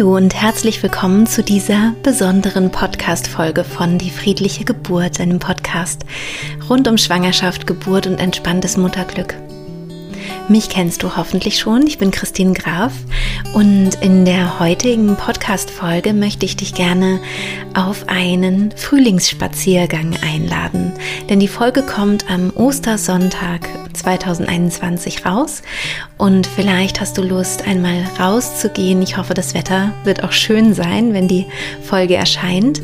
Hallo und herzlich willkommen zu dieser besonderen Podcast-Folge von Die friedliche Geburt, einem Podcast rund um Schwangerschaft, Geburt und entspanntes Mutterglück. Mich kennst du hoffentlich schon. Ich bin Christine Graf und in der heutigen Podcast-Folge möchte ich dich gerne auf einen Frühlingsspaziergang einladen. Denn die Folge kommt am Ostersonntag 2021 raus und vielleicht hast du Lust, einmal rauszugehen. Ich hoffe, das Wetter wird auch schön sein, wenn die Folge erscheint.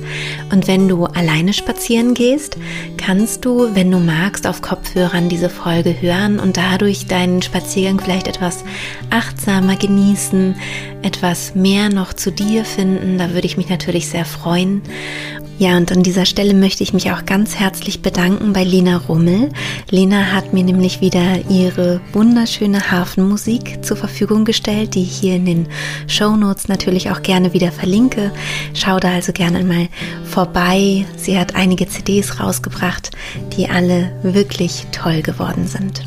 Und wenn du alleine spazieren gehst, kannst du, wenn du magst, auf Kopfhörern diese Folge hören und dadurch deinen Spaziergang vielleicht etwas achtsamer genießen, etwas mehr noch zu dir finden. Da würde ich mich natürlich sehr freuen. Ja, und an dieser Stelle möchte ich mich auch ganz herzlich bedanken bei Lena Rummel. Lena hat mir nämlich wieder ihre wunderschöne Hafenmusik zur Verfügung gestellt, die ich hier in den Show Notes natürlich auch gerne wieder verlinke. Schau da also gerne mal vorbei. Sie hat einige CDs rausgebracht, die alle wirklich toll geworden sind.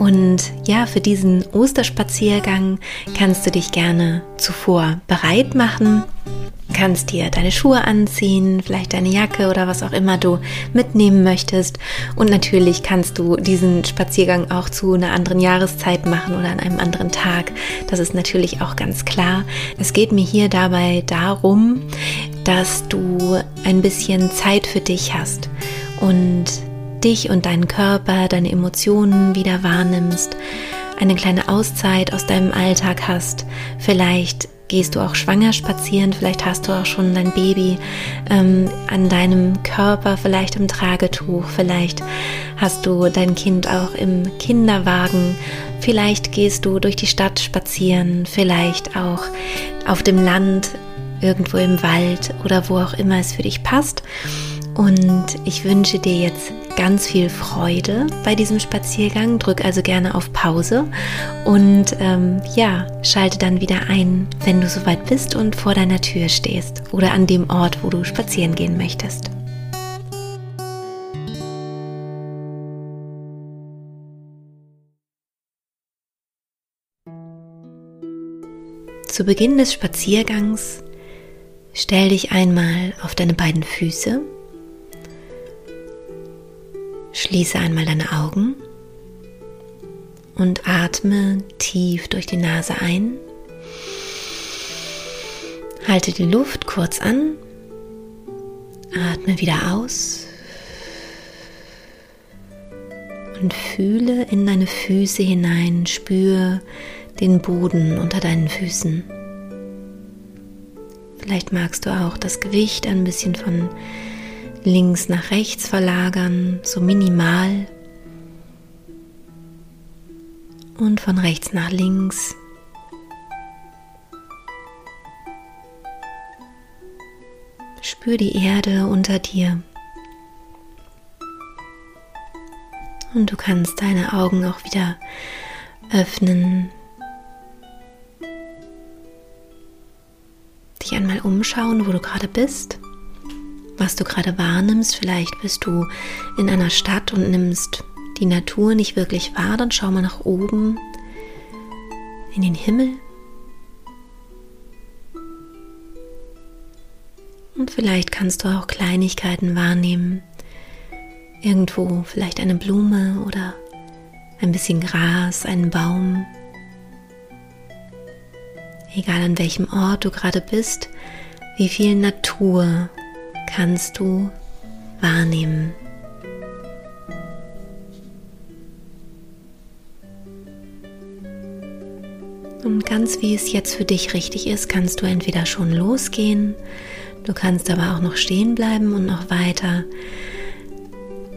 Und ja, für diesen Osterspaziergang kannst du dich gerne zuvor bereit machen kannst dir deine Schuhe anziehen, vielleicht deine Jacke oder was auch immer du mitnehmen möchtest. Und natürlich kannst du diesen Spaziergang auch zu einer anderen Jahreszeit machen oder an einem anderen Tag. Das ist natürlich auch ganz klar. Es geht mir hier dabei darum, dass du ein bisschen Zeit für dich hast und dich und deinen Körper, deine Emotionen wieder wahrnimmst, eine kleine Auszeit aus deinem Alltag hast, vielleicht gehst du auch schwanger spazieren, vielleicht hast du auch schon dein Baby ähm, an deinem Körper, vielleicht im Tragetuch, vielleicht hast du dein Kind auch im Kinderwagen, vielleicht gehst du durch die Stadt spazieren, vielleicht auch auf dem Land, irgendwo im Wald oder wo auch immer es für dich passt. Und ich wünsche dir jetzt ganz viel Freude bei diesem Spaziergang. Drück also gerne auf Pause und ähm, ja, schalte dann wieder ein, wenn du soweit bist und vor deiner Tür stehst oder an dem Ort, wo du spazieren gehen möchtest. Zu Beginn des Spaziergangs stell dich einmal auf deine beiden Füße Schließe einmal deine Augen und atme tief durch die Nase ein. Halte die Luft kurz an. Atme wieder aus. Und fühle in deine Füße hinein. Spür den Boden unter deinen Füßen. Vielleicht magst du auch das Gewicht ein bisschen von links nach rechts verlagern, so minimal. Und von rechts nach links. Spür die Erde unter dir. Und du kannst deine Augen auch wieder öffnen. Dich einmal umschauen, wo du gerade bist was du gerade wahrnimmst. Vielleicht bist du in einer Stadt und nimmst die Natur nicht wirklich wahr. Dann schau mal nach oben in den Himmel. Und vielleicht kannst du auch Kleinigkeiten wahrnehmen. Irgendwo vielleicht eine Blume oder ein bisschen Gras, einen Baum. Egal an welchem Ort du gerade bist, wie viel Natur kannst du wahrnehmen. Und ganz wie es jetzt für dich richtig ist, kannst du entweder schon losgehen, du kannst aber auch noch stehen bleiben und noch weiter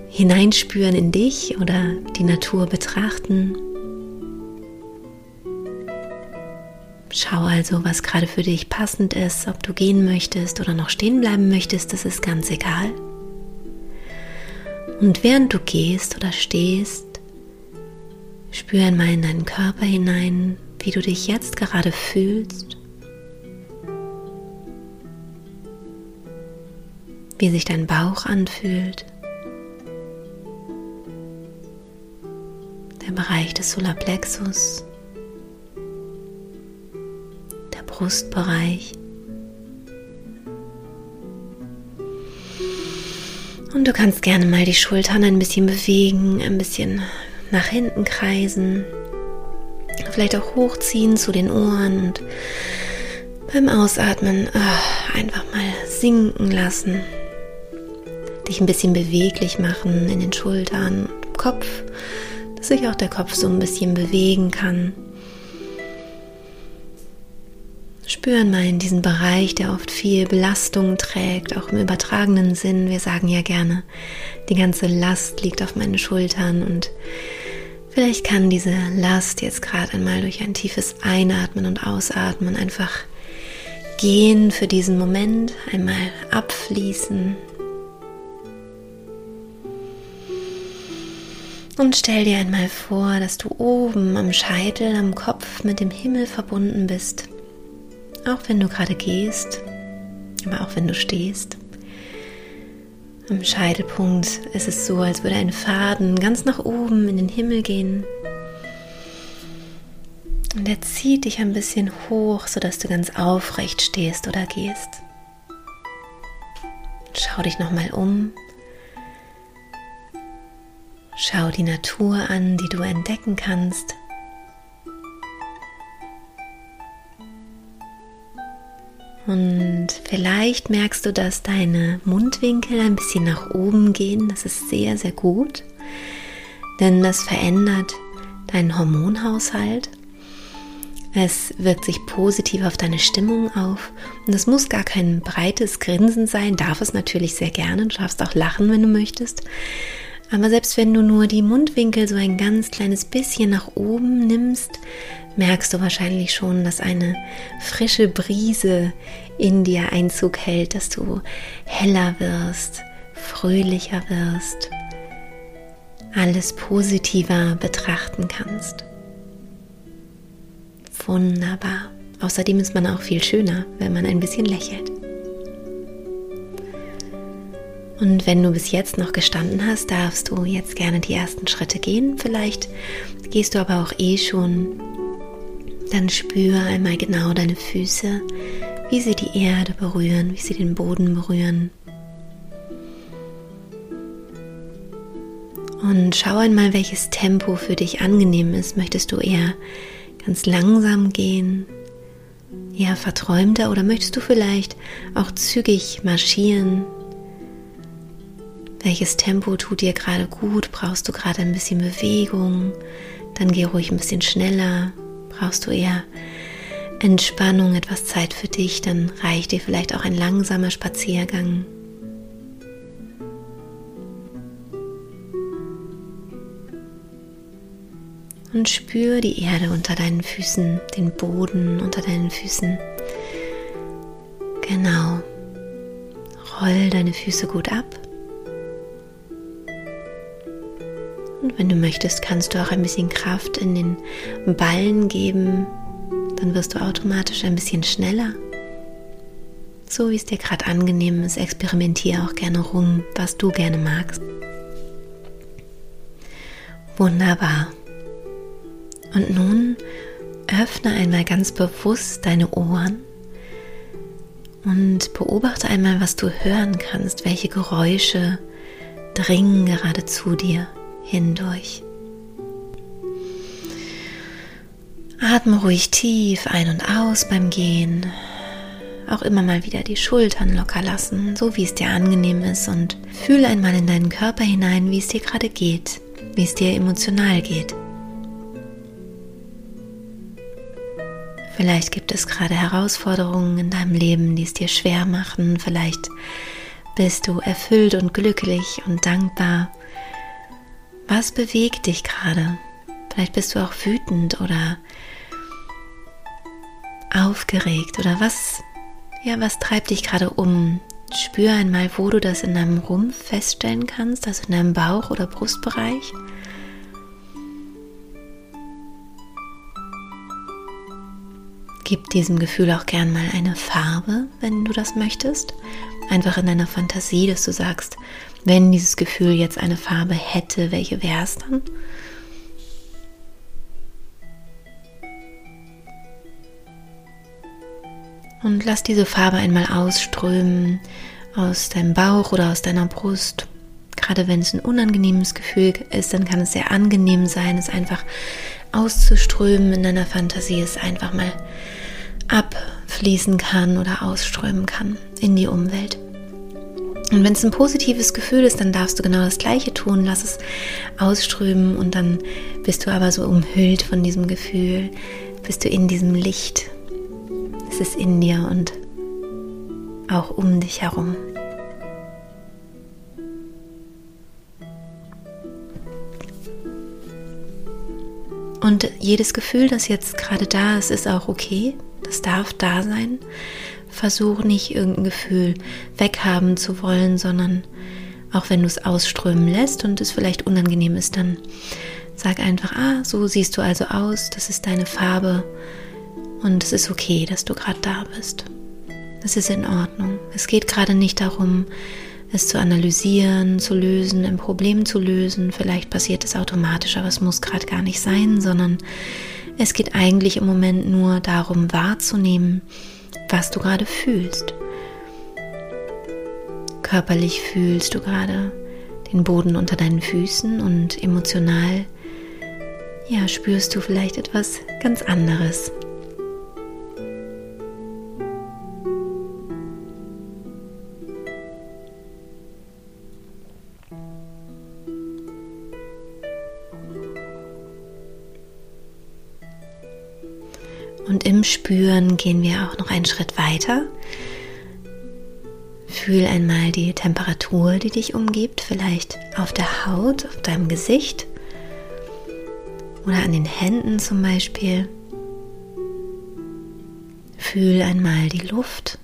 hineinspüren in dich oder die Natur betrachten. Schau also, was gerade für dich passend ist, ob du gehen möchtest oder noch stehen bleiben möchtest, das ist ganz egal. Und während du gehst oder stehst, spür einmal in deinen Körper hinein, wie du dich jetzt gerade fühlst, wie sich dein Bauch anfühlt, der Bereich des Solarplexus Brustbereich. Und du kannst gerne mal die Schultern ein bisschen bewegen, ein bisschen nach hinten kreisen, vielleicht auch hochziehen zu den Ohren und beim Ausatmen oh, einfach mal sinken lassen. Dich ein bisschen beweglich machen in den Schultern, Kopf, dass sich auch der Kopf so ein bisschen bewegen kann. Spüren mal in diesen Bereich, der oft viel Belastung trägt, auch im übertragenen Sinn. Wir sagen ja gerne, die ganze Last liegt auf meinen Schultern und vielleicht kann diese Last jetzt gerade einmal durch ein tiefes Einatmen und Ausatmen einfach gehen für diesen Moment, einmal abfließen. Und stell dir einmal vor, dass du oben am Scheitel, am Kopf mit dem Himmel verbunden bist. Auch wenn du gerade gehst, aber auch wenn du stehst. Am Scheitelpunkt ist es so, als würde ein Faden ganz nach oben in den Himmel gehen. Und er zieht dich ein bisschen hoch, sodass du ganz aufrecht stehst oder gehst. Schau dich nochmal um. Schau die Natur an, die du entdecken kannst. Und vielleicht merkst du, dass deine Mundwinkel ein bisschen nach oben gehen. Das ist sehr, sehr gut, denn das verändert deinen Hormonhaushalt. Es wirkt sich positiv auf deine Stimmung auf. Und es muss gar kein breites Grinsen sein, darf es natürlich sehr gerne. Du darfst auch lachen, wenn du möchtest. Aber selbst wenn du nur die Mundwinkel so ein ganz kleines bisschen nach oben nimmst, merkst du wahrscheinlich schon, dass eine frische Brise in dir Einzug hält, dass du heller wirst, fröhlicher wirst, alles positiver betrachten kannst. Wunderbar. Außerdem ist man auch viel schöner, wenn man ein bisschen lächelt. Und wenn du bis jetzt noch gestanden hast, darfst du jetzt gerne die ersten Schritte gehen. Vielleicht gehst du aber auch eh schon. Dann spüre einmal genau deine Füße, wie sie die Erde berühren, wie sie den Boden berühren. Und schau einmal, welches Tempo für dich angenehm ist. Möchtest du eher ganz langsam gehen, eher verträumter oder möchtest du vielleicht auch zügig marschieren? Welches Tempo tut dir gerade gut? Brauchst du gerade ein bisschen Bewegung? Dann geh ruhig ein bisschen schneller. Brauchst du eher Entspannung, etwas Zeit für dich? Dann reicht dir vielleicht auch ein langsamer Spaziergang. Und spür die Erde unter deinen Füßen, den Boden unter deinen Füßen. Genau. Roll deine Füße gut ab. Und wenn du möchtest, kannst du auch ein bisschen Kraft in den Ballen geben. Dann wirst du automatisch ein bisschen schneller. So wie es dir gerade angenehm ist, experimentiere auch gerne rum, was du gerne magst. Wunderbar. Und nun öffne einmal ganz bewusst deine Ohren und beobachte einmal, was du hören kannst, welche Geräusche dringen gerade zu dir hindurch. Atme ruhig tief ein und aus beim Gehen. Auch immer mal wieder die Schultern locker lassen, so wie es dir angenehm ist und fühle einmal in deinen Körper hinein, wie es dir gerade geht, wie es dir emotional geht. Vielleicht gibt es gerade Herausforderungen in deinem Leben, die es dir schwer machen. Vielleicht bist du erfüllt und glücklich und dankbar was bewegt dich gerade? Vielleicht bist du auch wütend oder aufgeregt oder was, ja, was treibt dich gerade um? Spür einmal, wo du das in deinem Rumpf feststellen kannst, also in deinem Bauch- oder Brustbereich. Gib diesem Gefühl auch gern mal eine Farbe, wenn du das möchtest. Einfach in deiner Fantasie, dass du sagst, wenn dieses Gefühl jetzt eine Farbe hätte, welche wäre es dann? Und lass diese Farbe einmal ausströmen aus deinem Bauch oder aus deiner Brust. Gerade wenn es ein unangenehmes Gefühl ist, dann kann es sehr angenehm sein, es einfach auszuströmen in deiner Fantasie, es einfach mal abfließen kann oder ausströmen kann in die Umwelt. Und wenn es ein positives Gefühl ist, dann darfst du genau das Gleiche tun. Lass es ausströmen und dann bist du aber so umhüllt von diesem Gefühl, bist du in diesem Licht. Es ist in dir und auch um dich herum. Und jedes Gefühl, das jetzt gerade da ist, ist auch okay. Das darf da sein. Versuch nicht irgendein Gefühl weghaben zu wollen, sondern auch wenn du es ausströmen lässt und es vielleicht unangenehm ist, dann sag einfach, ah, so siehst du also aus, das ist deine Farbe und es ist okay, dass du gerade da bist. Das ist in Ordnung. Es geht gerade nicht darum, es zu analysieren, zu lösen, ein Problem zu lösen. Vielleicht passiert es automatisch, aber es muss gerade gar nicht sein, sondern es geht eigentlich im Moment nur darum wahrzunehmen, was du gerade fühlst. Körperlich fühlst du gerade den Boden unter deinen Füßen und emotional ja, spürst du vielleicht etwas ganz anderes. Und im Spüren gehen wir auch noch einen Schritt weiter. Fühl einmal die Temperatur, die dich umgibt, vielleicht auf der Haut, auf deinem Gesicht oder an den Händen zum Beispiel. Fühl einmal die Luft.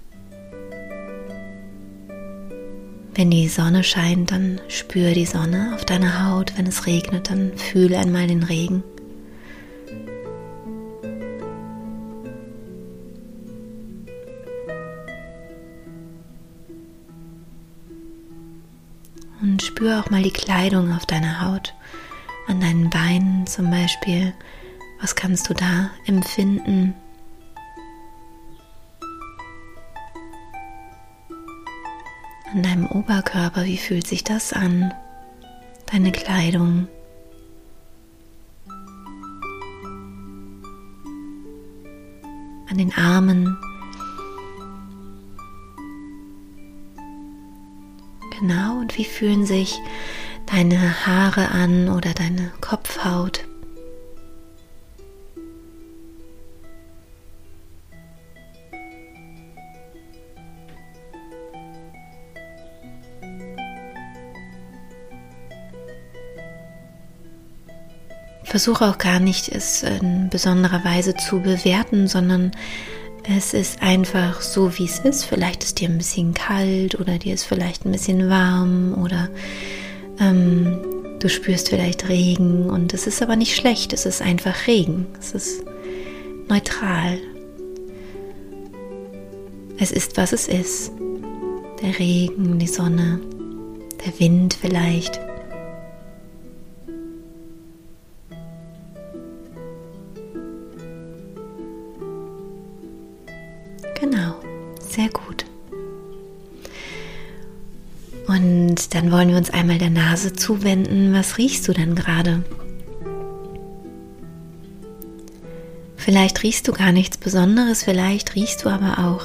Wenn die Sonne scheint, dann spür die Sonne auf deiner Haut. Wenn es regnet, dann fühl einmal den Regen. Und spür auch mal die Kleidung auf deiner Haut, an deinen Beinen zum Beispiel. Was kannst du da empfinden? An deinem Oberkörper, wie fühlt sich das an? Deine Kleidung. An den Armen, Genau, und wie fühlen sich deine Haare an oder deine Kopfhaut? Versuche auch gar nicht, es in besonderer Weise zu bewerten, sondern es ist einfach so, wie es ist. Vielleicht ist dir ein bisschen kalt oder dir ist vielleicht ein bisschen warm oder ähm, du spürst vielleicht Regen und es ist aber nicht schlecht. Es ist einfach Regen. Es ist neutral. Es ist, was es ist. Der Regen, die Sonne, der Wind vielleicht. Genau, sehr gut. Und dann wollen wir uns einmal der Nase zuwenden. Was riechst du denn gerade? Vielleicht riechst du gar nichts Besonderes, vielleicht riechst du aber auch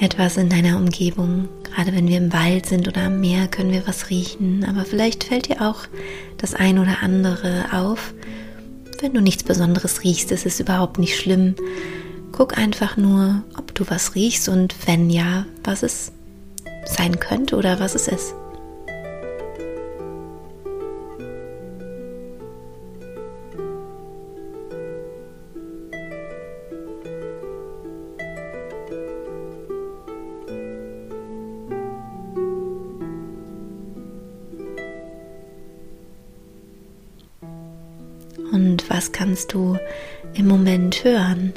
etwas in deiner Umgebung. Gerade wenn wir im Wald sind oder am Meer, können wir was riechen. Aber vielleicht fällt dir auch das ein oder andere auf. Wenn du nichts Besonderes riechst, ist es überhaupt nicht schlimm. Guck einfach nur, du was riechst und wenn ja, was es sein könnte oder was es ist. Und was kannst du im Moment hören?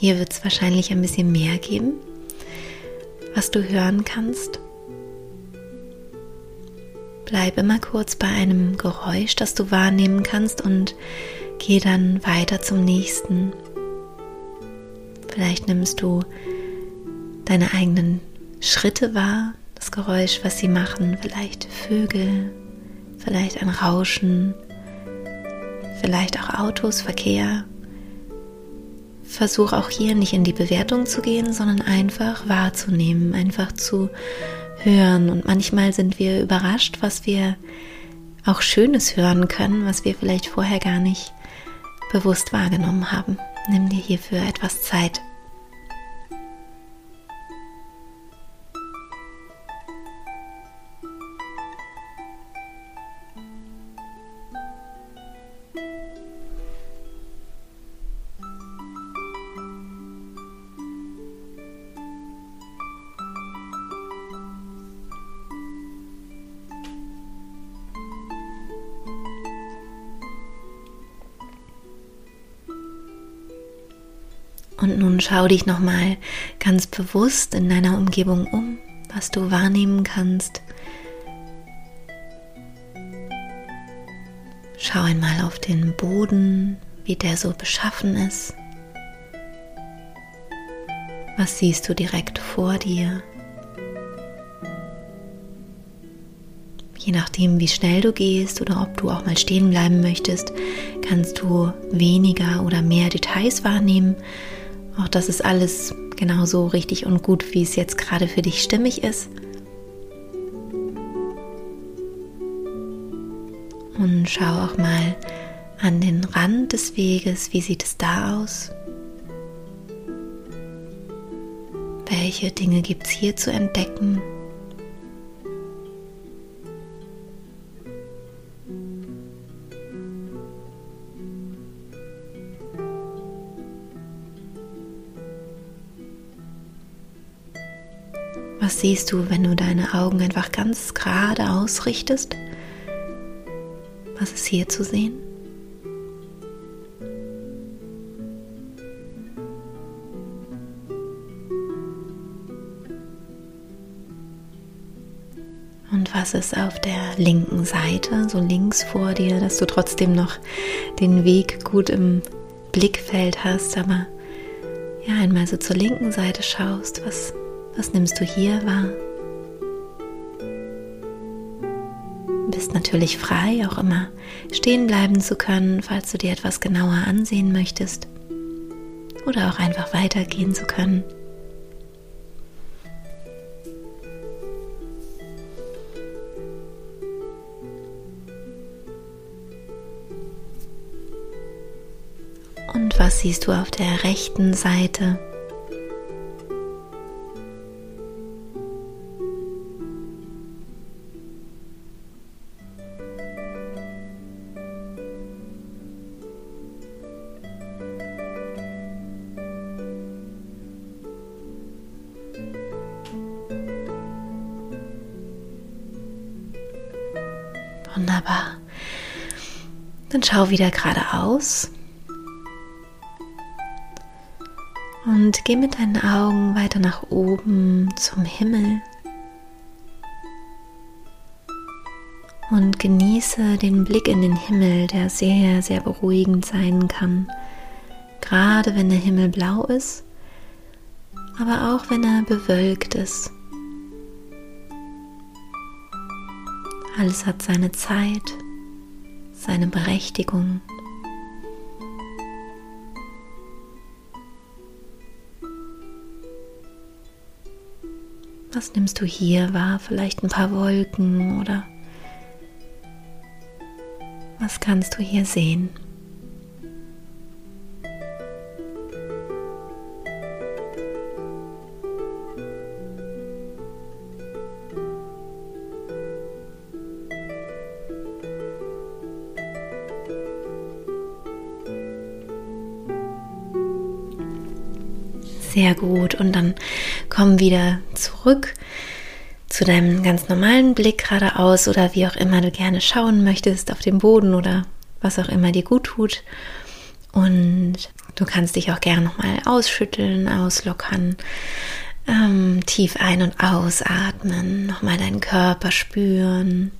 Hier wird es wahrscheinlich ein bisschen mehr geben, was du hören kannst. Bleib immer kurz bei einem Geräusch, das du wahrnehmen kannst und geh dann weiter zum nächsten. Vielleicht nimmst du deine eigenen Schritte wahr, das Geräusch, was sie machen, vielleicht Vögel, vielleicht ein Rauschen, vielleicht auch Autos, Verkehr. Versuch auch hier nicht in die Bewertung zu gehen, sondern einfach wahrzunehmen, einfach zu hören. Und manchmal sind wir überrascht, was wir auch Schönes hören können, was wir vielleicht vorher gar nicht bewusst wahrgenommen haben. Nimm dir hierfür etwas Zeit. Und nun schau dich nochmal ganz bewusst in deiner Umgebung um, was du wahrnehmen kannst. Schau einmal auf den Boden, wie der so beschaffen ist. Was siehst du direkt vor dir? Je nachdem, wie schnell du gehst oder ob du auch mal stehen bleiben möchtest, kannst du weniger oder mehr Details wahrnehmen auch das ist alles genauso richtig und gut, wie es jetzt gerade für dich stimmig ist. Und schau auch mal an den Rand des Weges, wie sieht es da aus? Welche Dinge gibt es hier zu entdecken? Was siehst du, wenn du deine Augen einfach ganz gerade ausrichtest? Was ist hier zu sehen? Und was ist auf der linken Seite, so links vor dir, dass du trotzdem noch den Weg gut im Blickfeld hast, aber ja, einmal so zur linken Seite schaust, was was nimmst du hier wahr? Bist natürlich frei, auch immer stehen bleiben zu können, falls du dir etwas genauer ansehen möchtest. Oder auch einfach weitergehen zu können. Und was siehst du auf der rechten Seite? Schau wieder geradeaus. Und geh mit deinen Augen weiter nach oben zum Himmel. Und genieße den Blick in den Himmel, der sehr, sehr beruhigend sein kann. Gerade wenn der Himmel blau ist, aber auch wenn er bewölkt ist. Alles hat seine Zeit, seine Berechtigung. Was nimmst du hier wahr? Vielleicht ein paar Wolken oder was kannst du hier sehen? Sehr gut. Und dann komm wieder zurück zu deinem ganz normalen Blick geradeaus oder wie auch immer du gerne schauen möchtest, auf den Boden oder was auch immer dir gut tut. Und du kannst dich auch gerne nochmal ausschütteln, auslockern, ähm, tief ein- und ausatmen, nochmal deinen Körper spüren,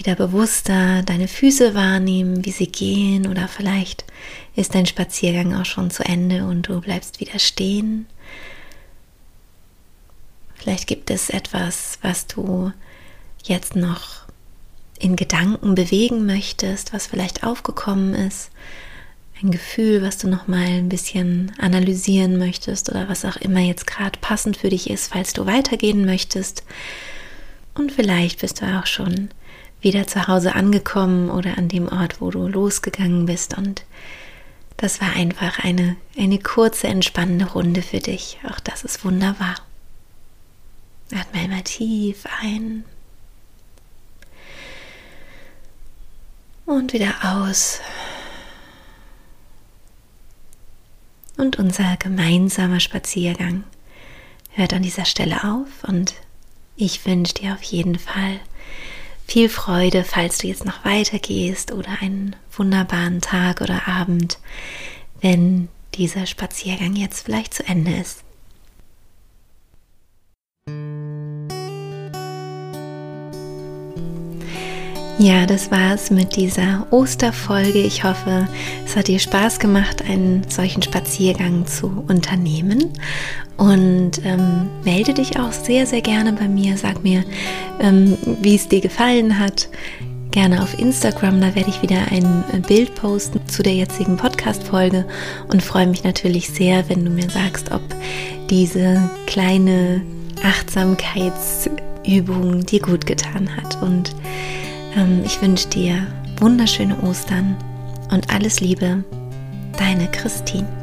wieder bewusster deine Füße wahrnehmen, wie sie gehen oder vielleicht ist dein Spaziergang auch schon zu Ende und du bleibst wieder stehen. Vielleicht gibt es etwas, was du jetzt noch in Gedanken bewegen möchtest, was vielleicht aufgekommen ist, ein Gefühl, was du noch mal ein bisschen analysieren möchtest oder was auch immer jetzt gerade passend für dich ist, falls du weitergehen möchtest. Und vielleicht bist du auch schon wieder zu Hause angekommen oder an dem Ort, wo du losgegangen bist. Und das war einfach eine, eine kurze, entspannende Runde für dich. Auch das ist wunderbar. Atme einmal tief ein. Und wieder aus. Und unser gemeinsamer Spaziergang hört an dieser Stelle auf und ich wünsche dir auf jeden Fall viel Freude, falls du jetzt noch weitergehst oder einen wunderbaren Tag oder Abend, wenn dieser Spaziergang jetzt vielleicht zu Ende ist. Ja, das war es mit dieser Osterfolge. Ich hoffe, es hat dir Spaß gemacht, einen solchen Spaziergang zu unternehmen. Und ähm, melde dich auch sehr, sehr gerne bei mir. Sag mir, ähm, wie es dir gefallen hat. Gerne auf Instagram, da werde ich wieder ein Bild posten zu der jetzigen Podcast-Folge und freue mich natürlich sehr, wenn du mir sagst, ob diese kleine Achtsamkeitsübung dir gut getan hat. Und ich wünsche dir wunderschöne Ostern und alles Liebe, deine Christine.